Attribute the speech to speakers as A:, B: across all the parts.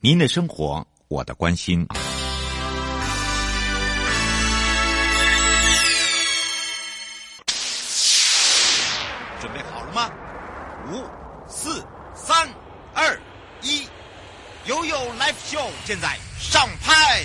A: 您的生活，我的关心。
B: 准备好了吗？五、四、三、二、一，悠悠 Live Show 现在上拍。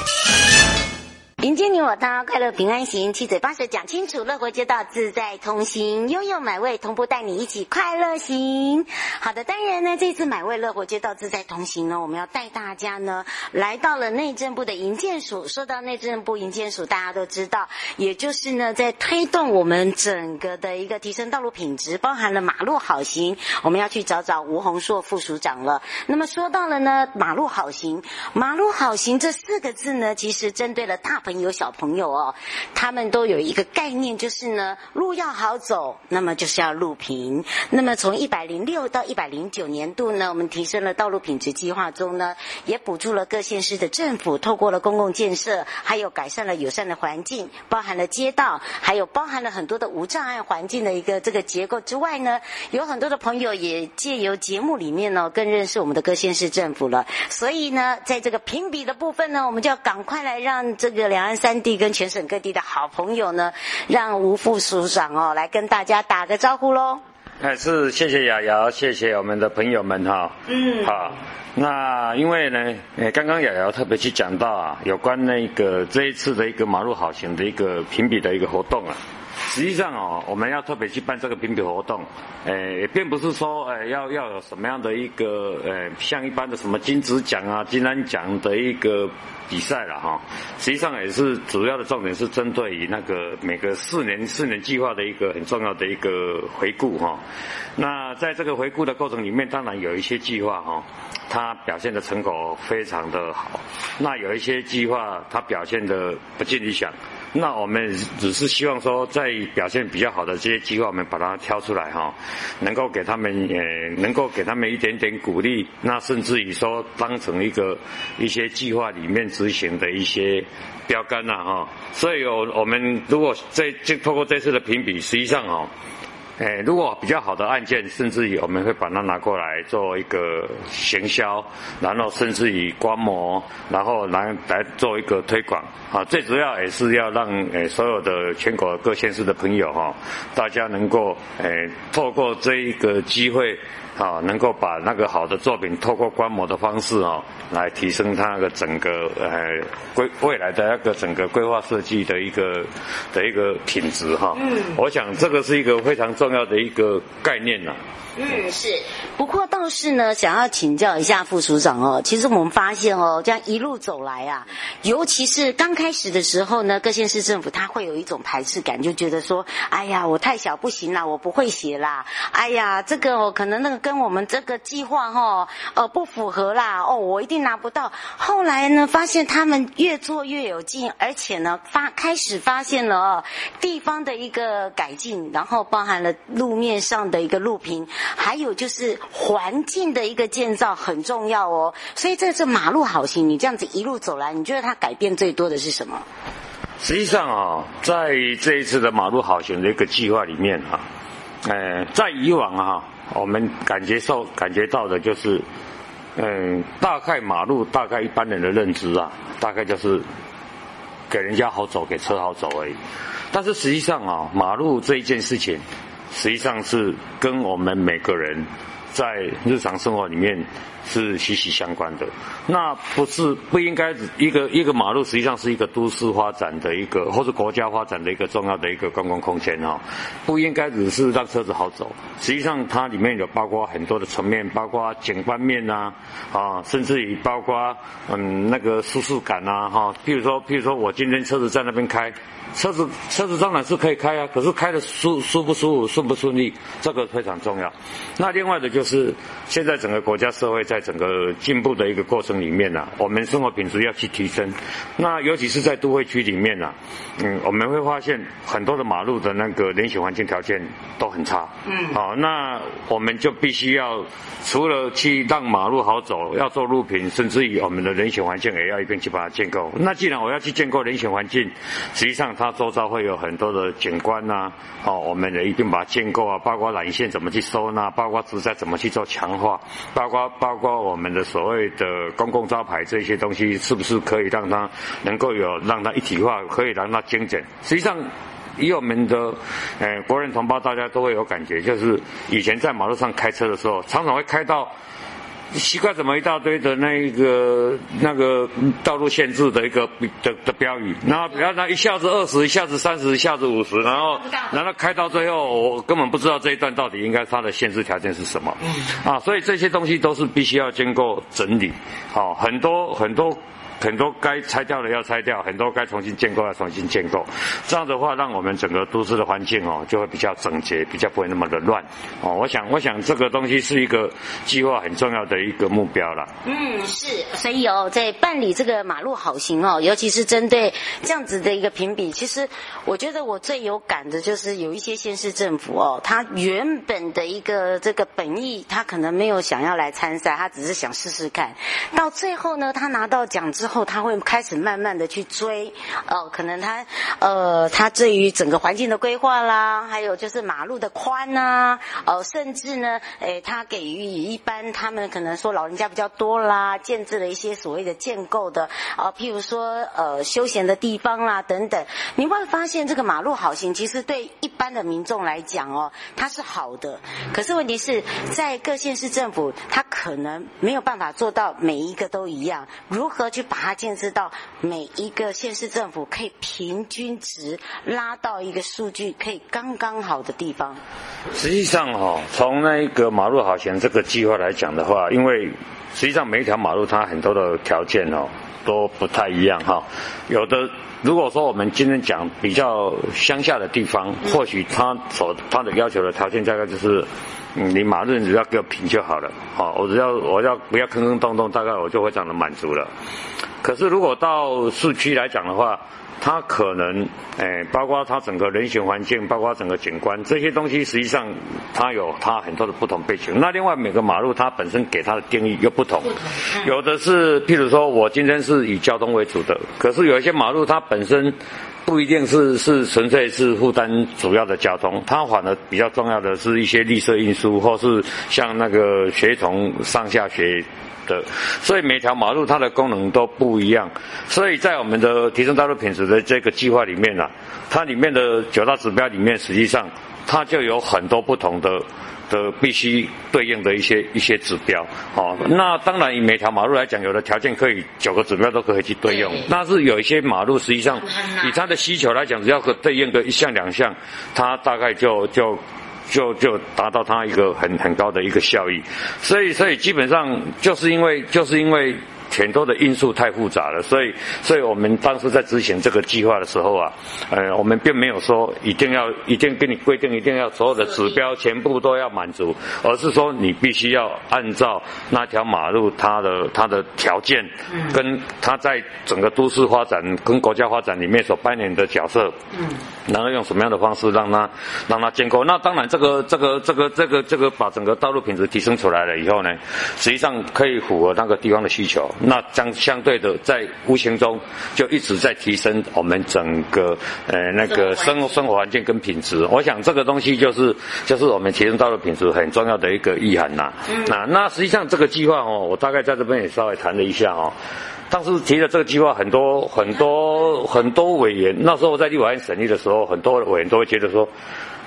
C: 迎接你我他，快乐平安行，七嘴八舌讲清楚，乐活街道自在同行，悠悠买味同步带你一起快乐行。好的，当然呢，这次买味乐活街道自在同行呢，我们要带大家呢来到了内政部的营建署。说到内政部营建署，大家都知道，也就是呢在推动我们整个的一个提升道路品质，包含了马路好行。我们要去找找吴宏硕副署长了。那么说到了呢，马路好行，马路好行这四个字呢，其实针对了大部有小朋友哦，他们都有一个概念，就是呢，路要好走，那么就是要路平。那么从一百零六到一百零九年度呢，我们提升了道路品质计划中呢，也补助了各县市的政府，透过了公共建设，还有改善了友善的环境，包含了街道，还有包含了很多的无障碍环境的一个这个结构之外呢，有很多的朋友也借由节目里面呢，更认识我们的各县市政府了。所以呢，在这个评比的部分呢，我们就要赶快来让这个两。两岸三地跟全省各地的好朋友呢，让吴副署长哦来跟大家打个招呼喽。
D: 还，是谢谢雅瑶，谢谢我们的朋友们哈。嗯。好，那因为呢，呃，刚刚雅瑶特别去讲到啊，有关那个这一次的一个马路好行的一个评比的一个活动啊。实际上哦，我们要特别去办这个评比活动，诶，并不是说诶要要有什么样的一个诶像一般的什么金质奖啊、金安奖的一个比赛了哈。实际上也是主要的重点是针对于那个每个四年四年计划的一个很重要的一个回顾哈。那在这个回顾的过程里面，当然有一些计划哈，它表现的成果非常的好，那有一些计划它表现的不尽理想。那我们只是希望说，在表现比较好的这些计划，我们把它挑出来哈，能够给他们呃，能够给他们一点点鼓励，那甚至于说当成一个一些计划里面执行的一些标杆呐哈。所以，我我们如果这这透过这次的评比，实际上诶。如果比较好的案件，甚至于我们会把它拿过来做一个行销，然后甚至于观摩，然后来来做一个推广。啊，最主要也是要让诶所有的全国各县市的朋友哈，大家能够诶透过这一个机会。啊，能够把那个好的作品透过观摩的方式哦，来提升它那个整个呃规未来的那个整个规划设计的一个的一个品质哈。嗯，我想这个是一个非常重要的一个概念呐。
C: 嗯，是。不过倒是呢，想要请教一下副署长哦。其实我们发现哦，这样一路走来啊，尤其是刚开始的时候呢，各县市政府他会有一种排斥感，就觉得说，哎呀，我太小不行啦，我不会写啦。哎呀，这个哦，可能那个跟我们这个计划哈、哦，呃，不符合啦。哦，我一定拿不到。后来呢，发现他们越做越有劲，而且呢，发开始发现了，地方的一个改进，然后包含了路面上的一个路平。还有就是环境的一个建造很重要哦，所以这次马路好行，你这样子一路走来，你觉得它改变最多的是什么？
D: 实际上啊，在这一次的马路好行的一个计划里面啊，呃，在以往啊，我们感觉受感觉到的就是，嗯，大概马路大概一般人的认知啊，大概就是给人家好走，给车好走而已。但是实际上啊，马路这一件事情。实际上是跟我们每个人在日常生活里面是息息相关的。那不是不应该一个一个马路，实际上是一个都市发展的一个，或是国家发展的一个重要的一个公共空间哈。不应该只是让车子好走，实际上它里面有包括很多的层面，包括景观面呐，啊，甚至于包括嗯那个舒适感呐哈。譬如说，譬如说我今天车子在那边开。车子车子当然是可以开啊，可是开的舒舒不舒服、顺不顺利，这个非常重要。那另外的就是现在整个国家社会在整个进步的一个过程里面呢、啊，我们生活品质要去提升。那尤其是在都会区里面呢、啊，嗯，我们会发现很多的马路的那个人行环境条件都很差。嗯，好，那我们就必须要除了去让马路好走，要做路平，甚至于我们的人行环境也要一并去把它建构。那既然我要去建构人行环境，实际上它周遭会有很多的景观呐、啊，哦，我们也一定把它建构啊，包括缆线怎么去收纳，包括植栽怎么去做强化，包括包包括我们的所谓的公共招牌这些东西，是不是可以让它能够有让它一体化，可以让它精简？实际上。以我们的，呃，国人同胞，大家都会有感觉，就是以前在马路上开车的时候，常常会开到奇怪怎么一大堆的那一个那个道路限制的一个的的标语，然后然后那一下子二十，一下子三十，一下子五十，然后然后开到最后，我根本不知道这一段到底应该它的限制条件是什么，啊，所以这些东西都是必须要经过整理，好，很多很多。很多该拆掉的要拆掉，很多该重新建构要重新建构。这样的话，让我们整个都市的环境哦，就会比较整洁，比较不会那么的乱哦。我想，我想这个东西是一个计划很重要的一个目标了。
C: 嗯，是。所以哦，在办理这个马路好行哦，尤其是针对这样子的一个评比，其实我觉得我最有感的就是有一些县市政府哦，他原本的一个这个本意，他可能没有想要来参赛，他只是想试试看。到最后呢，他拿到奖之后。后他会开始慢慢的去追，哦，可能他，呃，他对于整个环境的规划啦，还有就是马路的宽呐、啊，呃，甚至呢，诶，他给予一般他们可能说老人家比较多啦，建置了一些所谓的建构的，啊、譬如说呃休闲的地方啦等等，你会发现这个马路好行其实对一般的民众来讲哦，它是好的，可是问题是在各县市政府，他可能没有办法做到每一个都一样，如何去把它建设到每一个县市政府可以平均值拉到一个数据可以刚刚好的地方。
D: 实际上哈，从那个马路好行这个计划来讲的话，因为实际上每一条马路它很多的条件哦都不太一样哈。有的如果说我们今天讲比较乡下的地方，或许他所他的要求的条件大概就是。嗯，你马路只要给我平就好了，好，我只要我要不要坑坑洞洞，大概我就非常的满足了。可是如果到市区来讲的话，它可能，诶，包括它整个人行环境，包括整个景观这些东西，实际上它有它很多的不同背景。那另外每个马路它本身给它的定义又不同，有的是譬如说我今天是以交通为主的，可是有一些马路它本身。不一定是是纯粹是负担主要的交通，它反而比较重要的是一些绿色运输，或是像那个学童上下学的，所以每条马路它的功能都不一样。所以在我们的提升道路品质的这个计划里面呢、啊，它里面的九大指标里面，实际上它就有很多不同的。的必须对应的一些一些指标，哦，那当然以每条马路来讲，有的条件可以九个指标都可以去对应，但是有一些马路实际上以它的需求来讲，只要可对应个一项两项，它大概就就就就达到它一个很很高的一个效益，所以所以基本上就是因为就是因为。很多的因素太复杂了，所以，所以我们当时在执行这个计划的时候啊，呃，我们并没有说一定要，一定给你规定，一定要所有的指标全部都要满足，而是说你必须要按照那条马路它的它的条件，跟它在整个都市发展跟国家发展里面所扮演的角色，嗯，然后用什么样的方式让它让它建构？那当然，这个这个这个这个这个把整个道路品质提升出来了以后呢，实际上可以符合那个地方的需求。那将相对的，在无形中就一直在提升我们整个呃那个生生活环境跟品质。我想这个东西就是就是我们提升道路品质很重要的一个意涵呐。那那实际上这个计划哦，我大概在这边也稍微谈了一下哦。当时提了这个计划，很多很多很多委员，那时候我在立法院审议的时候，很多委员都会觉得说，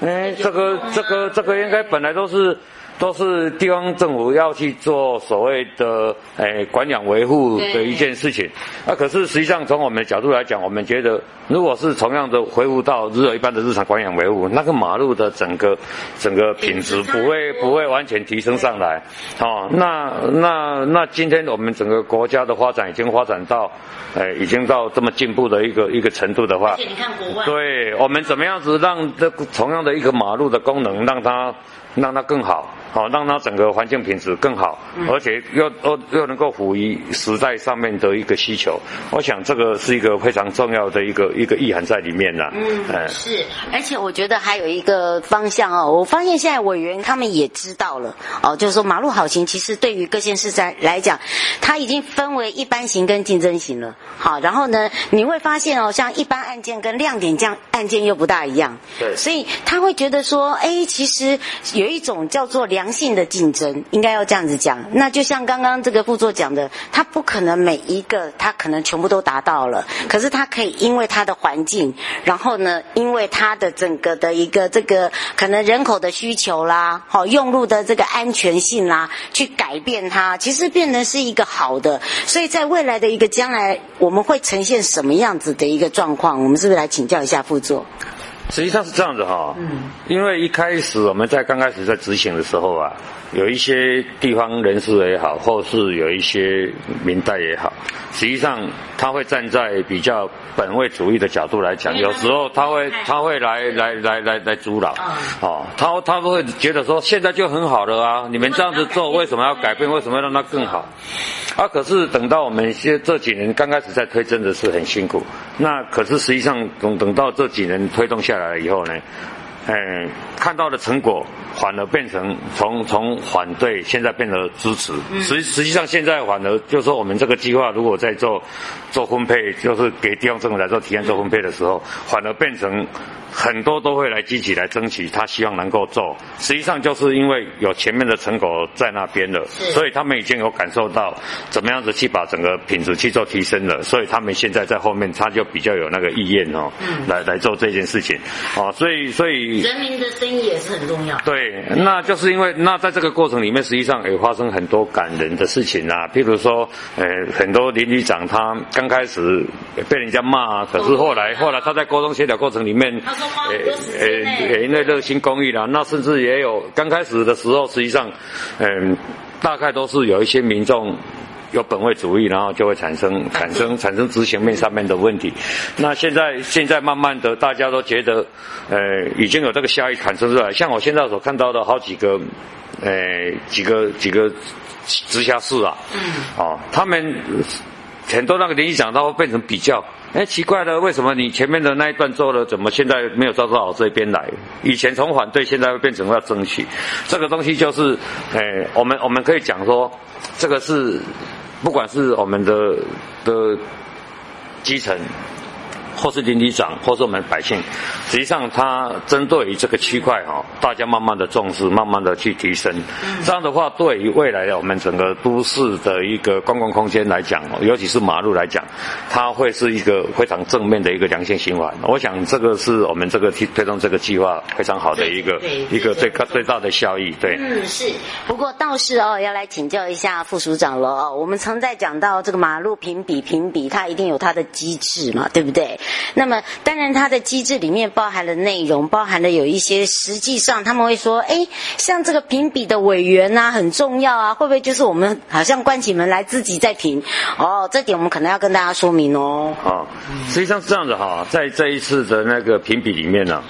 D: 哎，这个这个这个应该本来都是。都是地方政府要去做所谓的诶管养维护的一件事情。啊，可是实际上从我们的角度来讲，我们觉得如果是同样的恢复到日一般的日常管养维护，那个马路的整个整个品质不会不会完全提升上来。哦，那那那今天我们整个国家的发展已经发展到，诶已经到这么进步的一个一个程度的话，
C: 而且你看国外，
D: 对我们怎么样子让这同样的一个马路的功能让它。让它更好，好让它整个环境品质更好，嗯、而且又又又能够符于时代上面的一个需求。我想这个是一个非常重要的一个一个意涵在里面呢。
C: 嗯，嗯是，而且我觉得还有一个方向哦，我发现现在委员他们也知道了哦，就是说马路好行其实对于各县市在来讲，它已经分为一般型跟竞争型了。好，然后呢，你会发现哦，像一般案件跟亮点这样案件又不大一样。
D: 对，
C: 所以他会觉得说，哎，其实有。一种叫做良性的竞争，应该要这样子讲。那就像刚刚这个副座讲的，他不可能每一个他可能全部都达到了，可是他可以因为他的环境，然后呢，因为他的整个的一个这个可能人口的需求啦，好用路的这个安全性啦，去改变它，其实变成是一个好的。所以在未来的一个将来，我们会呈现什么样子的一个状况？我们是不是来请教一下副座？
D: 实际上是这样子哈，嗯，因为一开始我们在刚开始在执行的时候啊，有一些地方人士也好，或是有一些明代也好，实际上他会站在比较本位主义的角度来讲，有时候他会他会来来来来来阻挠，哦，他他会觉得说现在就很好了啊，你们这样子做为什么要改变？为什么要让它更好？啊，可是等到我们现这几年刚开始在推，真的是很辛苦。那可是实际上等等到这几年推动下来以后呢，嗯，看到的成果反而变成从从反对现在变成支持。实实际上现在反而就是说我们这个计划如果在做做分配，就是给地方政府来做提案做分配的时候，反而变成。很多都会来积极来争取，他希望能够做。实际上就是因为有前面的成果在那边了，所以他们已经有感受到怎么样子去把整个品质去做提升了，所以他们现在在后面他就比较有那个意愿哦，嗯、来来做这件事情。哦，所以所以
C: 人民的声音也是很重要。
D: 对，那就是因为那在这个过程里面，实际上也发生很多感人的事情啊，譬如说，呃，很多邻居长他刚开始被人家骂，可是后来后来他在沟通协调过程里面。
C: 诶诶
D: 诶，因为热心公益啦，那甚至也有刚开始的时候，实际上，嗯，大概都是有一些民众有本位主义，然后就会产生产生产生执行面上面的问题。那现在现在慢慢的，大家都觉得，呃，已经有这个效益产生出来。像我现在所看到的好几个，呃，几个几个直辖市啊，嗯，哦，他们很多那个联系长，他会变成比较。哎，奇怪了，为什么你前面的那一段做了，怎么现在没有照到我这边来？以前从反对，现在会变成要争取，这个东西就是，哎，我们我们可以讲说，这个是，不管是我们的的基层。或是邻里长，或是我们百姓，实际上他针对于这个区块哈，大家慢慢的重视，慢慢的去提升。这样的话，对于未来的我们整个都市的一个公共空间来讲，尤其是马路来讲，它会是一个非常正面的一个良性循环。我想这个是我们这个推推动这个计划非常好的一个一个最最大的效益。对，
C: 嗯，是。不过倒是哦，要来请教一下副署长了哦。我们常在讲到这个马路评比评比，它一定有它的机制嘛，对不对？那么，当然，它的机制里面包含了内容，包含了有一些实际上他们会说，哎，像这个评比的委员啊，很重要啊，会不会就是我们好像关起门来自己在评？哦，这点我们可能要跟大家说明哦。
D: 好，实际上是这样子哈，在这一次的那个评比里面呢。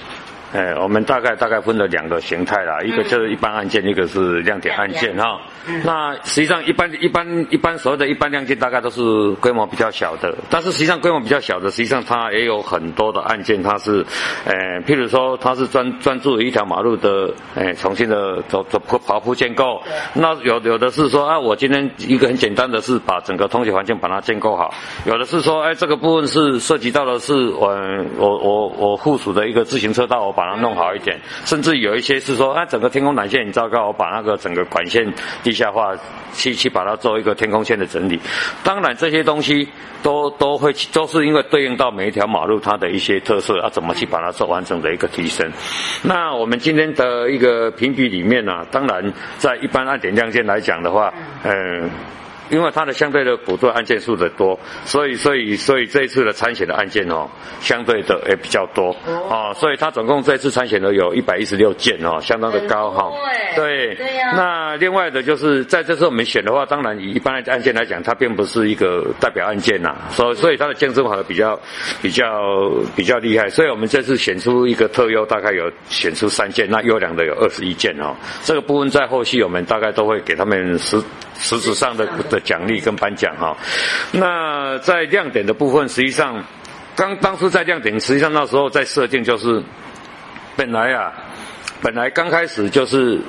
D: 哎，我们大概大概分了两个形态啦，一个就是一般案件，嗯、一个是亮点案件哈。嗯、那实际上一般一般一般所谓的一般亮件，大概都是规模比较小的。但是实际上规模比较小的，实际上它也有很多的案件，它是，呃，譬如说它是专专注于一条马路的，呃，重新的走走跑跑铺建构。那有有的是说啊，我今天一个很简单的是把整个通行环境把它建构好。有的是说，哎，这个部分是涉及到的是我我我我附属的一个自行车道，我把把它弄好一点，甚至有一些是说，啊，整个天空缆线很糟糕，我把那个整个管线地下话，去去把它做一个天空线的整理。当然这些东西都都会都是因为对应到每一条马路它的一些特色，要、怎么去把它做完整的一个提升。那我们今天的一个评比里面呢、当然在一般按点亮线来讲的话，嗯。因为它的相对的补助案件数的多，所以所以所以这一次的参选的案件哦，相对的也比较多哦，所以它总共这一次参选的有一百一十六件哦，相当的高哈。对对呀。那另外的就是在这次我们选的话，当然以一般的案件来讲，它并不是一个代表案件呐，所以所以它的竞争好像比较比较比较厉害，所以我们这次选出一个特优，大概有选出三件，那优良的有二十一件哦。这个部分在后续我们大概都会给他们实实质上的。的奖励跟颁奖哈，那在亮点的部分，实际上刚当初在亮点，实际上那时候在设定就是，本来啊，本来刚开始就是。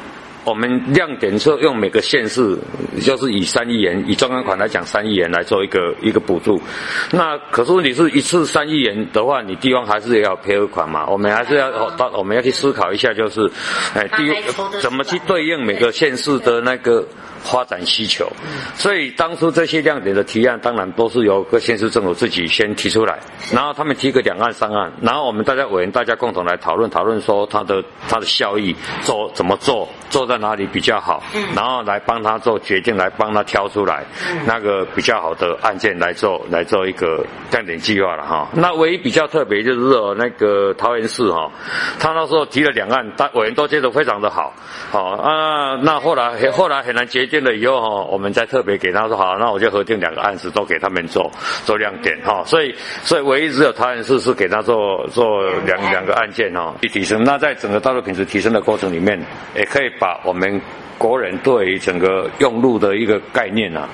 D: 我们亮点是用每个县市，就是以三亿元，以专案款来讲三亿元来做一个一个补助。那可是问题是一次三亿元的话，你地方还是要配合款嘛？我们还是要到我们要去思考一下，就是，哎，第一怎么去对应每个县市的那个发展需求。所以当初这些亮点的提案，当然都是由各县市政府自己先提出来，然后他们提个两岸三岸，然后我们大家委员大家共同来讨论讨论，说它的它的效益做怎么做，做在。哪里比较好，然后来帮他做决定，来帮他挑出来那个比较好的案件来做，来做一个亮点计划了哈。那唯一比较特别就是说那个桃园市哈，他那时候提了两案，大委员都觉得非常的好，好啊。那后来后来很难决定了以后哈，我们再特别给他说好，那我就核定两个案子都给他们做做亮点哈。所以所以唯一只有桃园市是给他做做两两个案件哈，去提升。那在整个道路品质提升的过程里面，也可以把。我们国人对于整个用路的一个概念啊，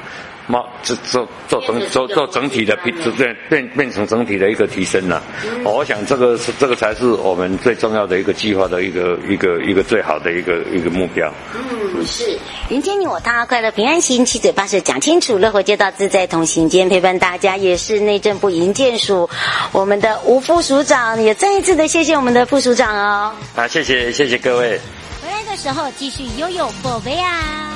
D: 嘛，做做做整做做整体的变变变变成整体的一个提升了，啊。我想这个是这个才是我们最重要的一个计划的一个一个一个最好的一个一个目标。
C: 嗯，是迎接你我他，快乐平安行，七嘴八舌讲清楚，乐活街道自在同行。今天陪伴大家也是内政部营建署我们的吴副署长，也再一次的谢谢我们的副署长哦。
D: 啊，谢谢谢谢各位。
E: 的时候继续拥有宝贝啊！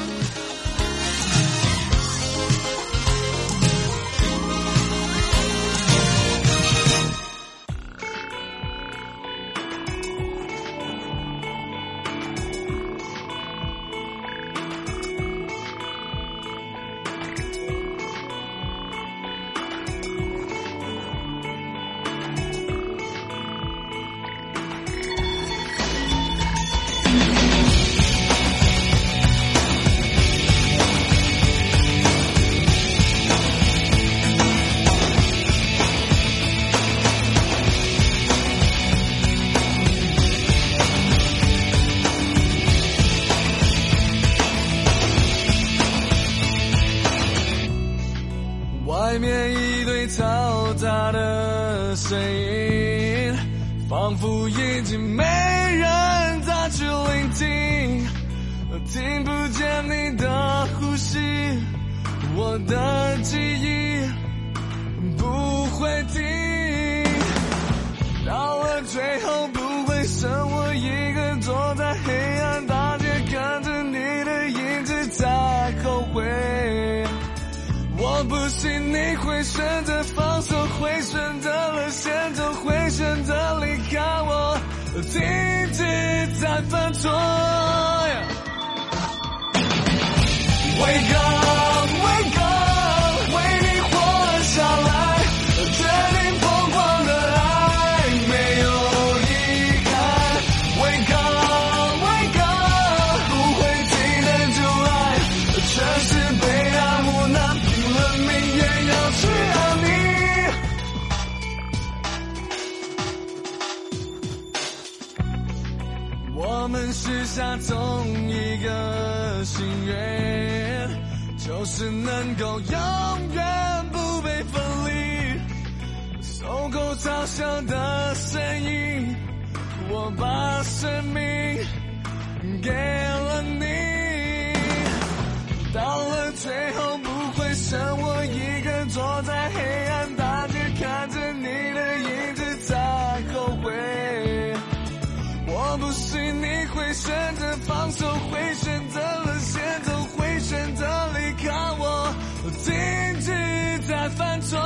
E: 仿佛已经没人再去聆听，听不见你的呼吸，我的记忆不会停，到了最后不会剩我一个坐在黑暗大街，看着你的影子在后悔，我不信你会选择放手，会随。停止在犯错。为何？只能够永远不被分离受够嘲笑的声音我把生命给了你到了最后不会剩我一个坐在黑暗大街看着你的影子在后悔我不信你会选择犯错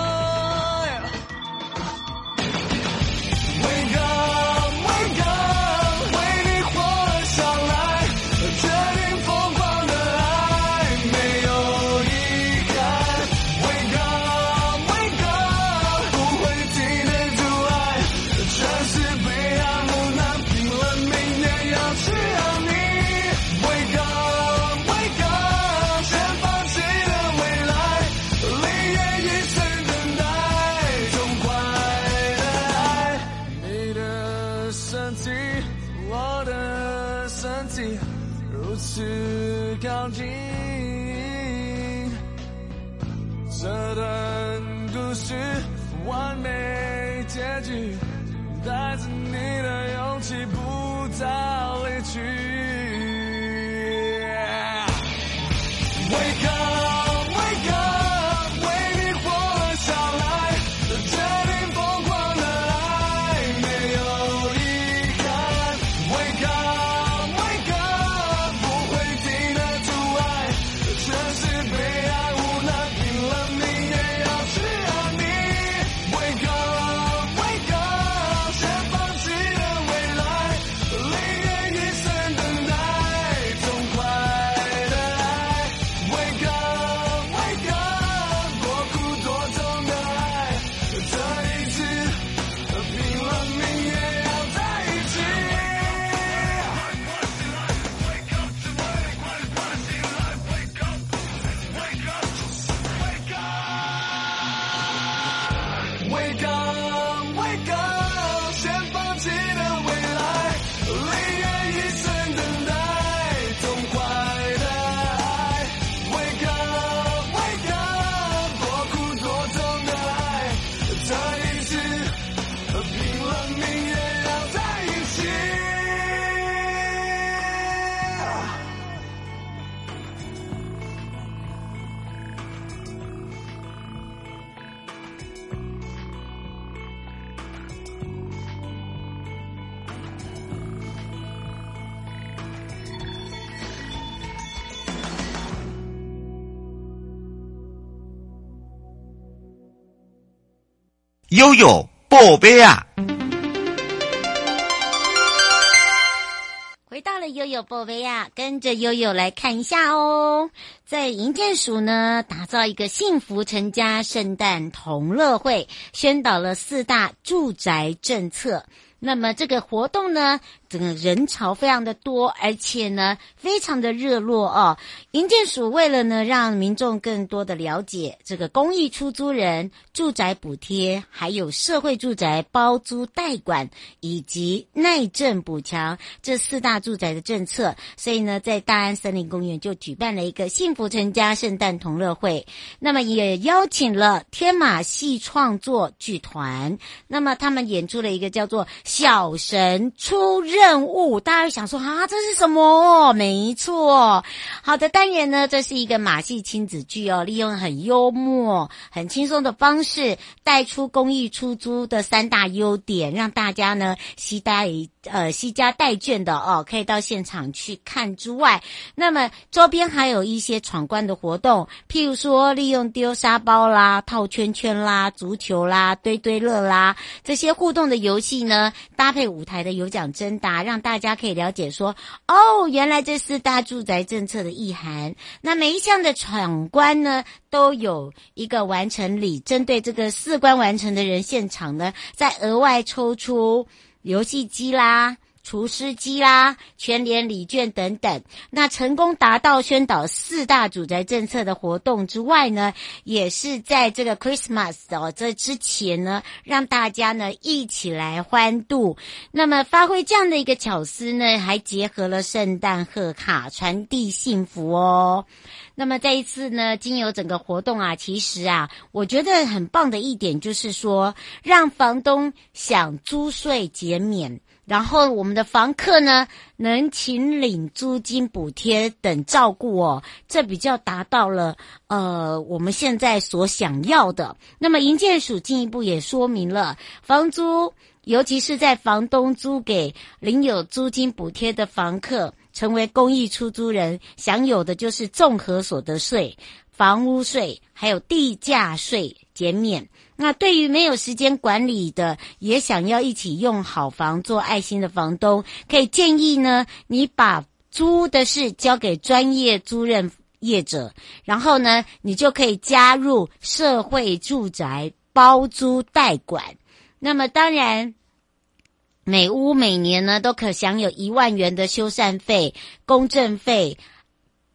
E: 我的身体如此靠近这段故事完美结局，带着你的勇气不再离去。
A: 悠悠宝贝啊！
F: 回到了悠悠宝贝啊，跟着悠悠来看一下哦。在银建署呢，打造一个幸福成家圣诞同乐会，宣导了四大住宅政策。那么这个活动呢，整个人潮非常的多，而且呢，非常的热络哦。营建署为了呢，让民众更多的了解这个公益出租人住宅补贴，还有社会住宅包租代管以及耐震补强这四大住宅的政策，所以呢，在大安森林公园就举办了一个幸福成家圣诞同乐会。那么也邀请了天马戏创作剧团，那么他们演出了一个叫做。小神出任任务，大家想说啊，这是什么？没错，好的单元呢，这是一个马戏亲子剧哦，利用很幽默、很轻松的方式带出公益出租的三大优点，让大家呢期待呃西家带眷的哦，可以到现场去看之外，那么周边还有一些闯关的活动，譬如说利用丢沙包啦、套圈圈啦、足球啦、堆堆乐啦这些互动的游戏呢。搭配舞台的有奖征答，让大家可以了解说，哦，原来这四大住宅政策的意涵。那每一项的闯关呢，都有一个完成礼，针对这个四关完成的人，现场呢再额外抽出游戏机啦。厨师机啦，全联礼券等等。那成功达到宣导四大住宅政策的活动之外呢，也是在这个 Christmas 哦，这之前呢，让大家呢一起来欢度。那么发挥这样的一个巧思呢，还结合了圣诞贺卡，传递幸福哦。那么这一次呢，经由整个活动啊，其实啊，我觉得很棒的一点就是说，让房东想租税减免。然后我们的房客呢，能请领租金补贴等照顾哦，这比较达到了呃我们现在所想要的。那么营建署进一步也说明了，房租尤其是在房东租给领有租金补贴的房客，成为公益出租人，享有的就是综合所得税、房屋税还有地价税减免。那对于没有时间管理的，也想要一起用好房做爱心的房东，可以建议呢，你把租的事交给专业租赁业者，然后呢，你就可以加入社会住宅包租代管。那么当然，每屋每年呢都可享有一万元的修缮费、公证费、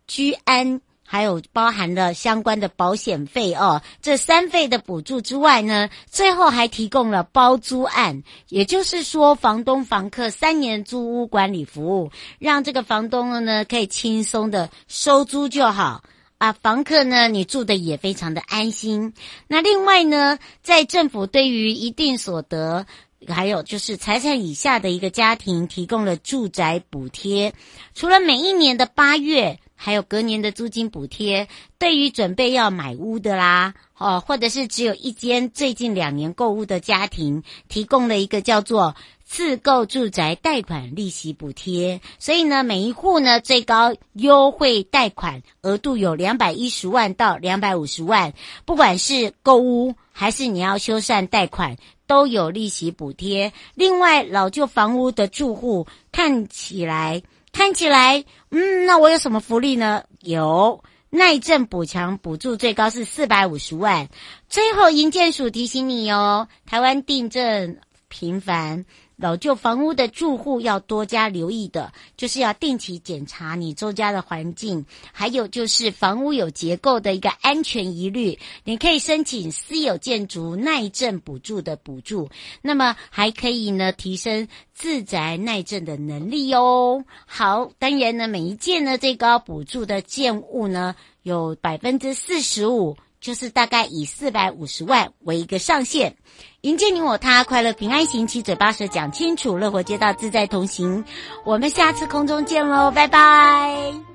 F: 居安。还有包含了相关的保险费哦。这三费的补助之外呢，最后还提供了包租案，也就是说，房东房客三年租屋管理服务，让这个房东呢可以轻松的收租就好啊，房客呢你住的也非常的安心。那另外呢，在政府对于一定所得。还有就是财产以下的一个家庭提供了住宅补贴，除了每一年的八月，还有隔年的租金补贴。对于准备要买屋的啦，哦，或者是只有一间最近两年购屋的家庭，提供了一个叫做自购住宅贷款利息补贴。所以呢，每一户呢最高优惠贷款额度有两百一十万到两百五十万，不管是购屋还是你要修缮贷款。都有利息补贴。另外，老旧房屋的住户看起来看起来，嗯，那我有什么福利呢？有耐震补强补助，最高是四百五十万。最后，营建署提醒你哦，台湾地震频繁。老旧房屋的住户要多加留意的，就是要定期检查你周家的环境，还有就是房屋有结构的一个安全疑虑，你可以申请私有建筑耐震补助的补助，那么还可以呢提升自宅耐震的能力哦。好，当然呢，每一件呢最高补助的建物呢有百分之四十五。就是大概以四百五十万为一个上限，迎接你我他，快乐平安行，七嘴八舌讲清楚，乐活街道自在同行。我们下次空中见喽，拜拜。